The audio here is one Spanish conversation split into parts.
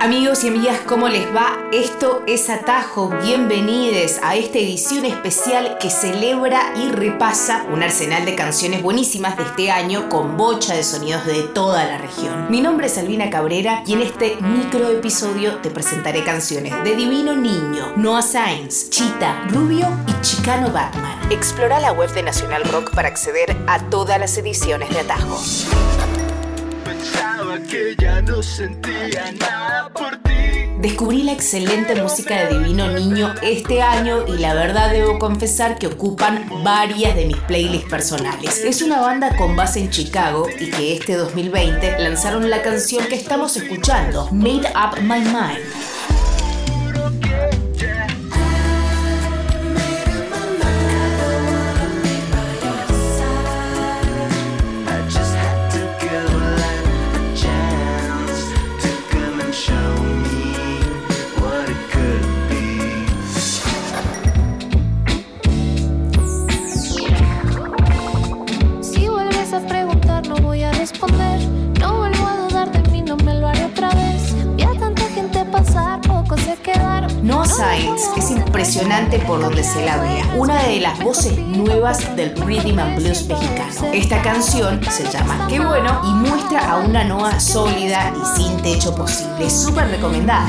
Amigos y amigas, ¿cómo les va? Esto es Atajo. Bienvenidos a esta edición especial que celebra y repasa un arsenal de canciones buenísimas de este año con bocha de sonidos de toda la región. Mi nombre es Albina Cabrera y en este micro episodio te presentaré canciones de Divino Niño, Noah Sainz, Chita, Rubio y Chicano Batman. Explora la web de Nacional Rock para acceder a todas las ediciones de Atajo que ya no sentía nada por ti. Descubrí la excelente música de Divino Niño este año y la verdad debo confesar que ocupan varias de mis playlists personales. Es una banda con base en Chicago y que este 2020 lanzaron la canción que estamos escuchando, Made Up My Mind. Es impresionante por donde se la vea. Una de las voces nuevas del rhythm and blues mexicano. Esta canción se llama Qué bueno y muestra a una Noah sólida y sin techo posible. Súper recomendada.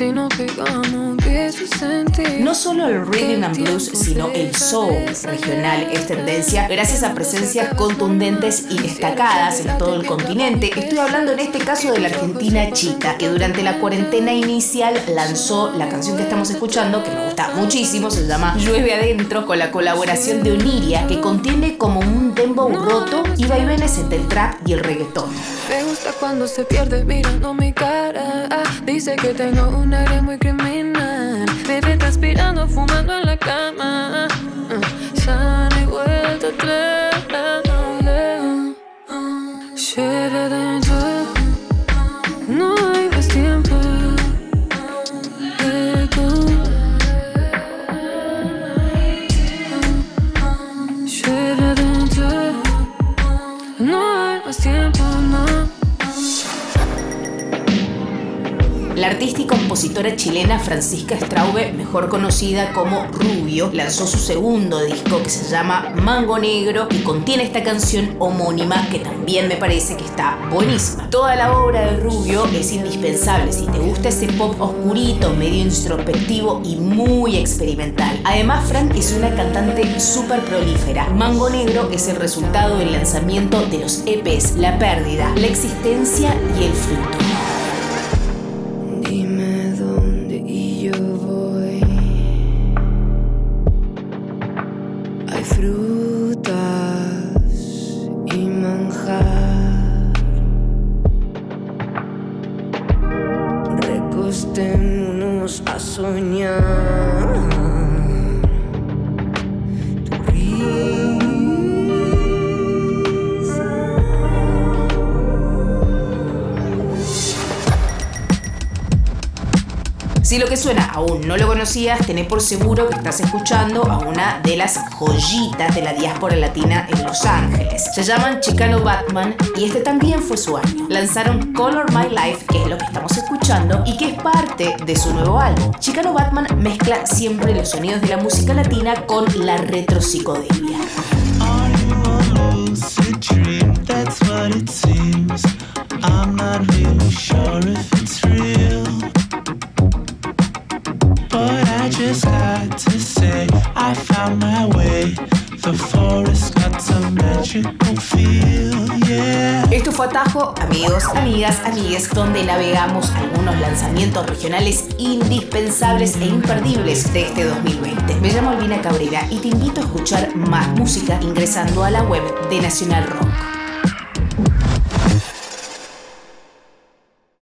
Si no No solo el rhythm and blues, sino el soul regional es tendencia gracias a presencias contundentes y destacadas en todo el continente. Estoy hablando en este caso de la argentina Chita, que durante la cuarentena inicial lanzó la canción que estamos escuchando, que me gusta muchísimo, se llama Llueve Adentro, con la colaboración de Oniria, que contiene como un dembow roto y vaivenes entre el trap y el reggaetón. Me gusta cuando se pierde mirando mi cara. Ah, dice que tengo un aire muy criminal. Ve transpirando, fumando en la cama. Uh, sana y vuelta atrás. La artista y compositora chilena Francisca Straube, mejor conocida como Rubio, lanzó su segundo disco que se llama Mango Negro y contiene esta canción homónima que también me parece que está buenísima. Toda la obra de Rubio es indispensable si te gusta ese pop oscurito, medio introspectivo y muy experimental. Además, Fran es una cantante súper prolífera. Mango Negro es el resultado del lanzamiento de los EPs La Pérdida, La Existencia y El Fruto. acostémonos a soñar. Si lo que suena aún no lo conocías, tené por seguro que estás escuchando a una de las joyitas de la diáspora latina en Los Ángeles. Se llaman Chicano Batman y este también fue su año. Lanzaron Color My Life, que es lo que estamos escuchando, y que es parte de su nuevo álbum. Chicano Batman mezcla siempre los sonidos de la música latina con la retropsicodelia. Esto fue Atajo, amigos, amigas, amigues, donde navegamos algunos lanzamientos regionales indispensables e imperdibles de este 2020. Me llamo Albina Cabrera y te invito a escuchar más música ingresando a la web de Nacional Rock.